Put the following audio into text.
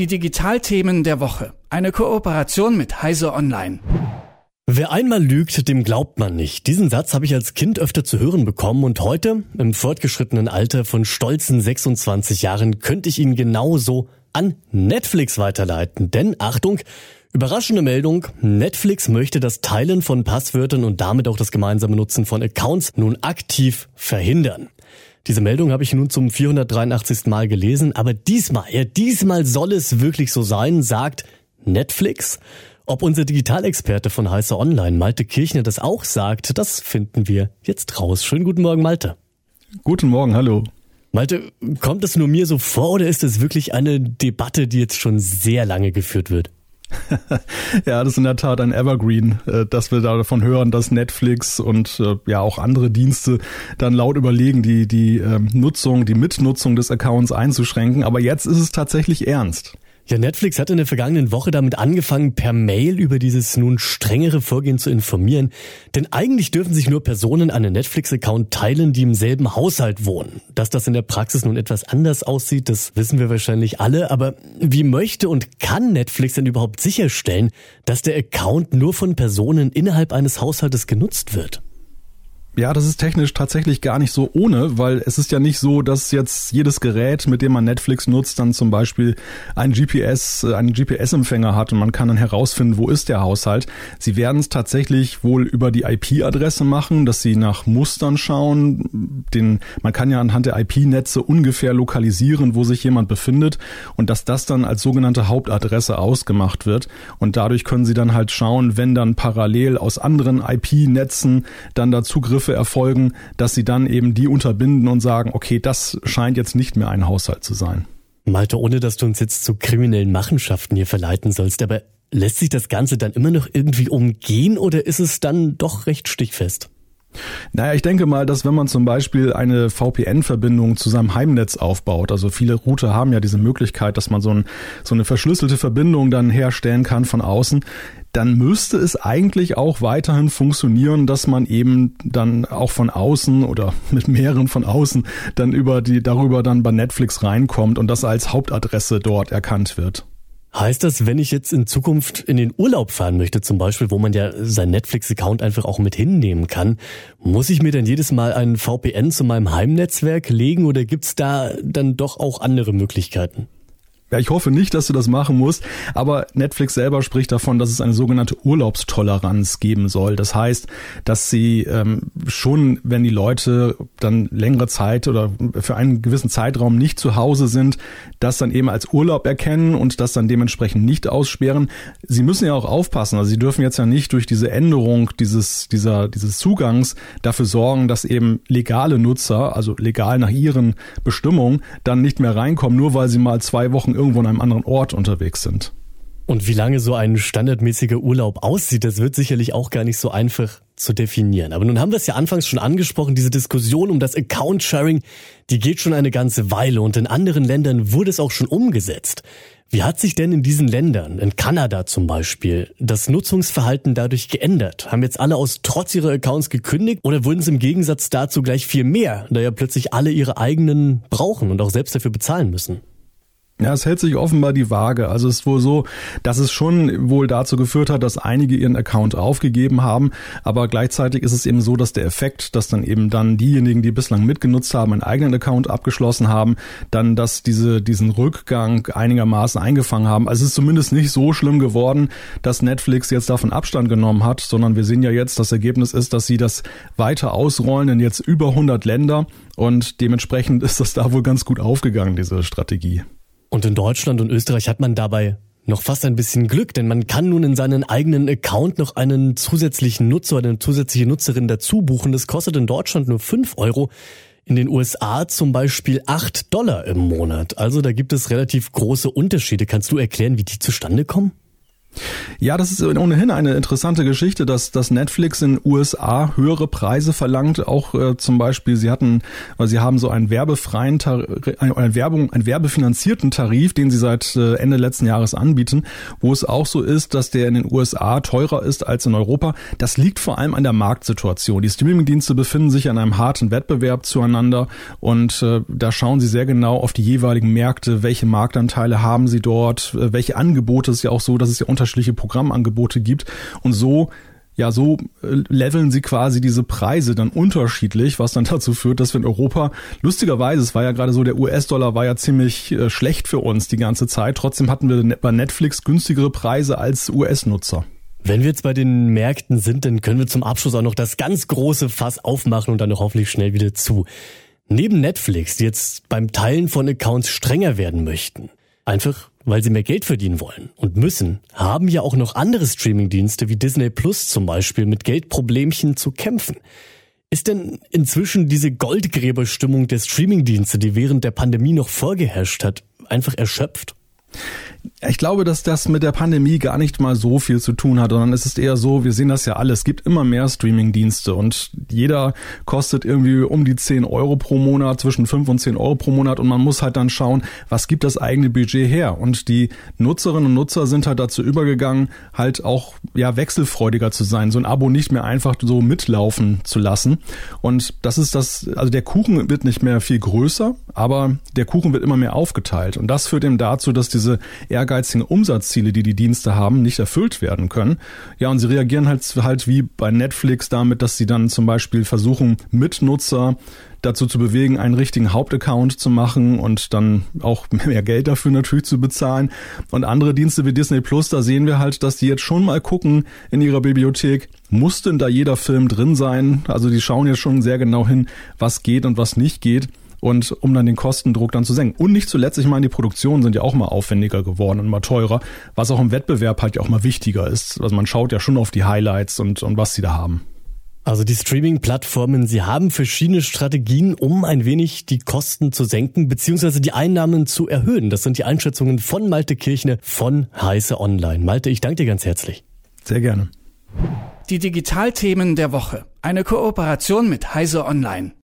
Die Digitalthemen der Woche. Eine Kooperation mit Heise Online. Wer einmal lügt, dem glaubt man nicht. Diesen Satz habe ich als Kind öfter zu hören bekommen und heute, im fortgeschrittenen Alter von stolzen 26 Jahren, könnte ich ihn genauso an Netflix weiterleiten. Denn Achtung, überraschende Meldung, Netflix möchte das Teilen von Passwörtern und damit auch das gemeinsame Nutzen von Accounts nun aktiv verhindern. Diese Meldung habe ich nun zum 483. Mal gelesen, aber diesmal, ja diesmal soll es wirklich so sein, sagt Netflix. Ob unser Digitalexperte von Heiße Online, Malte Kirchner, das auch sagt, das finden wir jetzt raus. Schönen guten Morgen, Malte. Guten Morgen, hallo. Malte, kommt es nur mir so vor oder ist es wirklich eine Debatte, die jetzt schon sehr lange geführt wird? ja, das ist in der Tat ein Evergreen, äh, dass wir davon hören, dass Netflix und äh, ja auch andere Dienste dann laut überlegen, die, die ähm, Nutzung, die Mitnutzung des Accounts einzuschränken. Aber jetzt ist es tatsächlich ernst. Ja, Netflix hat in der vergangenen Woche damit angefangen, per Mail über dieses nun strengere Vorgehen zu informieren. Denn eigentlich dürfen sich nur Personen einen Netflix-Account teilen, die im selben Haushalt wohnen. Dass das in der Praxis nun etwas anders aussieht, das wissen wir wahrscheinlich alle. Aber wie möchte und kann Netflix denn überhaupt sicherstellen, dass der Account nur von Personen innerhalb eines Haushaltes genutzt wird? Ja, das ist technisch tatsächlich gar nicht so ohne, weil es ist ja nicht so, dass jetzt jedes Gerät, mit dem man Netflix nutzt, dann zum Beispiel ein GPS, äh, einen GPS-Empfänger hat und man kann dann herausfinden, wo ist der Haushalt. Sie werden es tatsächlich wohl über die IP-Adresse machen, dass sie nach Mustern schauen. Den, man kann ja anhand der IP-Netze ungefähr lokalisieren, wo sich jemand befindet und dass das dann als sogenannte Hauptadresse ausgemacht wird. Und dadurch können sie dann halt schauen, wenn dann parallel aus anderen IP-Netzen dann da Zugriff Zugriffe erfolgen, dass sie dann eben die unterbinden und sagen, okay, das scheint jetzt nicht mehr ein Haushalt zu sein. Malte, ohne dass du uns jetzt zu kriminellen Machenschaften hier verleiten sollst, aber lässt sich das Ganze dann immer noch irgendwie umgehen oder ist es dann doch recht stichfest? Naja, ich denke mal, dass wenn man zum Beispiel eine VPN-Verbindung zu seinem Heimnetz aufbaut, also viele Router haben ja diese Möglichkeit, dass man so, ein, so eine verschlüsselte Verbindung dann herstellen kann von außen, dann müsste es eigentlich auch weiterhin funktionieren, dass man eben dann auch von außen oder mit mehreren von außen dann über die, darüber dann bei Netflix reinkommt und das als Hauptadresse dort erkannt wird. Heißt das, wenn ich jetzt in Zukunft in den Urlaub fahren möchte, zum Beispiel, wo man ja seinen Netflix-Account einfach auch mit hinnehmen kann, muss ich mir dann jedes Mal einen VPN zu meinem Heimnetzwerk legen oder gibt's da dann doch auch andere Möglichkeiten? Ja, ich hoffe nicht, dass du das machen musst, aber Netflix selber spricht davon, dass es eine sogenannte Urlaubstoleranz geben soll. Das heißt, dass sie ähm, schon, wenn die Leute dann längere Zeit oder für einen gewissen Zeitraum nicht zu Hause sind, das dann eben als Urlaub erkennen und das dann dementsprechend nicht aussperren. Sie müssen ja auch aufpassen, also sie dürfen jetzt ja nicht durch diese Änderung dieses, dieser, dieses Zugangs dafür sorgen, dass eben legale Nutzer, also legal nach ihren Bestimmungen, dann nicht mehr reinkommen, nur weil sie mal zwei Wochen irgendwo an einem anderen Ort unterwegs sind. Und wie lange so ein standardmäßiger Urlaub aussieht, das wird sicherlich auch gar nicht so einfach zu definieren. Aber nun haben wir es ja anfangs schon angesprochen, diese Diskussion um das Account-Sharing, die geht schon eine ganze Weile und in anderen Ländern wurde es auch schon umgesetzt. Wie hat sich denn in diesen Ländern, in Kanada zum Beispiel, das Nutzungsverhalten dadurch geändert? Haben jetzt alle aus Trotz ihrer Accounts gekündigt oder wurden es im Gegensatz dazu gleich viel mehr, da ja plötzlich alle ihre eigenen brauchen und auch selbst dafür bezahlen müssen? Ja, es hält sich offenbar die Waage. Also es ist wohl so, dass es schon wohl dazu geführt hat, dass einige ihren Account aufgegeben haben, aber gleichzeitig ist es eben so, dass der Effekt, dass dann eben dann diejenigen, die bislang mitgenutzt haben, einen eigenen Account abgeschlossen haben, dann dass diese diesen Rückgang einigermaßen eingefangen haben. Also es ist zumindest nicht so schlimm geworden, dass Netflix jetzt davon Abstand genommen hat, sondern wir sehen ja jetzt, das Ergebnis ist, dass sie das weiter ausrollen in jetzt über 100 Länder und dementsprechend ist das da wohl ganz gut aufgegangen, diese Strategie. Und in Deutschland und Österreich hat man dabei noch fast ein bisschen Glück, denn man kann nun in seinen eigenen Account noch einen zusätzlichen Nutzer oder eine zusätzliche Nutzerin dazu buchen. Das kostet in Deutschland nur fünf Euro. In den USA zum Beispiel acht Dollar im Monat. Also da gibt es relativ große Unterschiede. Kannst du erklären, wie die zustande kommen? Ja, das ist ohnehin eine interessante Geschichte, dass, dass Netflix in USA höhere Preise verlangt. Auch äh, zum Beispiel, sie hatten, weil sie haben so einen werbefreien, Tar eine Werbung, einen werbefinanzierten Tarif, den sie seit äh, Ende letzten Jahres anbieten, wo es auch so ist, dass der in den USA teurer ist als in Europa. Das liegt vor allem an der Marktsituation. Die Streamingdienste befinden sich an einem harten Wettbewerb zueinander und äh, da schauen sie sehr genau auf die jeweiligen Märkte, welche Marktanteile haben sie dort, äh, welche Angebote. Es ist ja auch so, dass es ja unterschiedliche Programmangebote gibt und so ja, so äh, leveln sie quasi diese Preise dann unterschiedlich, was dann dazu führt, dass wir in Europa, lustigerweise, es war ja gerade so, der US-Dollar war ja ziemlich äh, schlecht für uns die ganze Zeit. Trotzdem hatten wir ne, bei Netflix günstigere Preise als US-Nutzer. Wenn wir jetzt bei den Märkten sind, dann können wir zum Abschluss auch noch das ganz große Fass aufmachen und dann noch hoffentlich schnell wieder zu. Neben Netflix, die jetzt beim Teilen von Accounts strenger werden möchten, einfach weil sie mehr Geld verdienen wollen und müssen, haben ja auch noch andere Streamingdienste wie Disney Plus zum Beispiel mit Geldproblemchen zu kämpfen. Ist denn inzwischen diese Goldgräberstimmung der Streamingdienste, die während der Pandemie noch vorgeherrscht hat, einfach erschöpft? Ich glaube, dass das mit der Pandemie gar nicht mal so viel zu tun hat, sondern es ist eher so, wir sehen das ja alle, es gibt immer mehr Streaming-Dienste und jeder kostet irgendwie um die 10 Euro pro Monat, zwischen 5 und 10 Euro pro Monat und man muss halt dann schauen, was gibt das eigene Budget her? Und die Nutzerinnen und Nutzer sind halt dazu übergegangen, halt auch ja wechselfreudiger zu sein, so ein Abo nicht mehr einfach so mitlaufen zu lassen. Und das ist das, also der Kuchen wird nicht mehr viel größer, aber der Kuchen wird immer mehr aufgeteilt. Und das führt eben dazu, dass diese ehrgeizigen Umsatzziele, die die Dienste haben, nicht erfüllt werden können. Ja, und sie reagieren halt, halt wie bei Netflix damit, dass sie dann zum Beispiel versuchen, Mitnutzer dazu zu bewegen, einen richtigen Hauptaccount zu machen und dann auch mehr Geld dafür natürlich zu bezahlen. Und andere Dienste wie Disney Plus, da sehen wir halt, dass die jetzt schon mal gucken in ihrer Bibliothek, muss denn da jeder Film drin sein? Also die schauen jetzt schon sehr genau hin, was geht und was nicht geht und um dann den Kostendruck dann zu senken. Und nicht zuletzt, ich meine, die Produktionen sind ja auch mal aufwendiger geworden und mal teurer, was auch im Wettbewerb halt ja auch mal wichtiger ist. Also man schaut ja schon auf die Highlights und, und was sie da haben. Also die Streaming-Plattformen, sie haben verschiedene Strategien, um ein wenig die Kosten zu senken beziehungsweise die Einnahmen zu erhöhen. Das sind die Einschätzungen von Malte Kirchner von Heiße Online. Malte, ich danke dir ganz herzlich. Sehr gerne. Die Digitalthemen der Woche. Eine Kooperation mit Heise Online.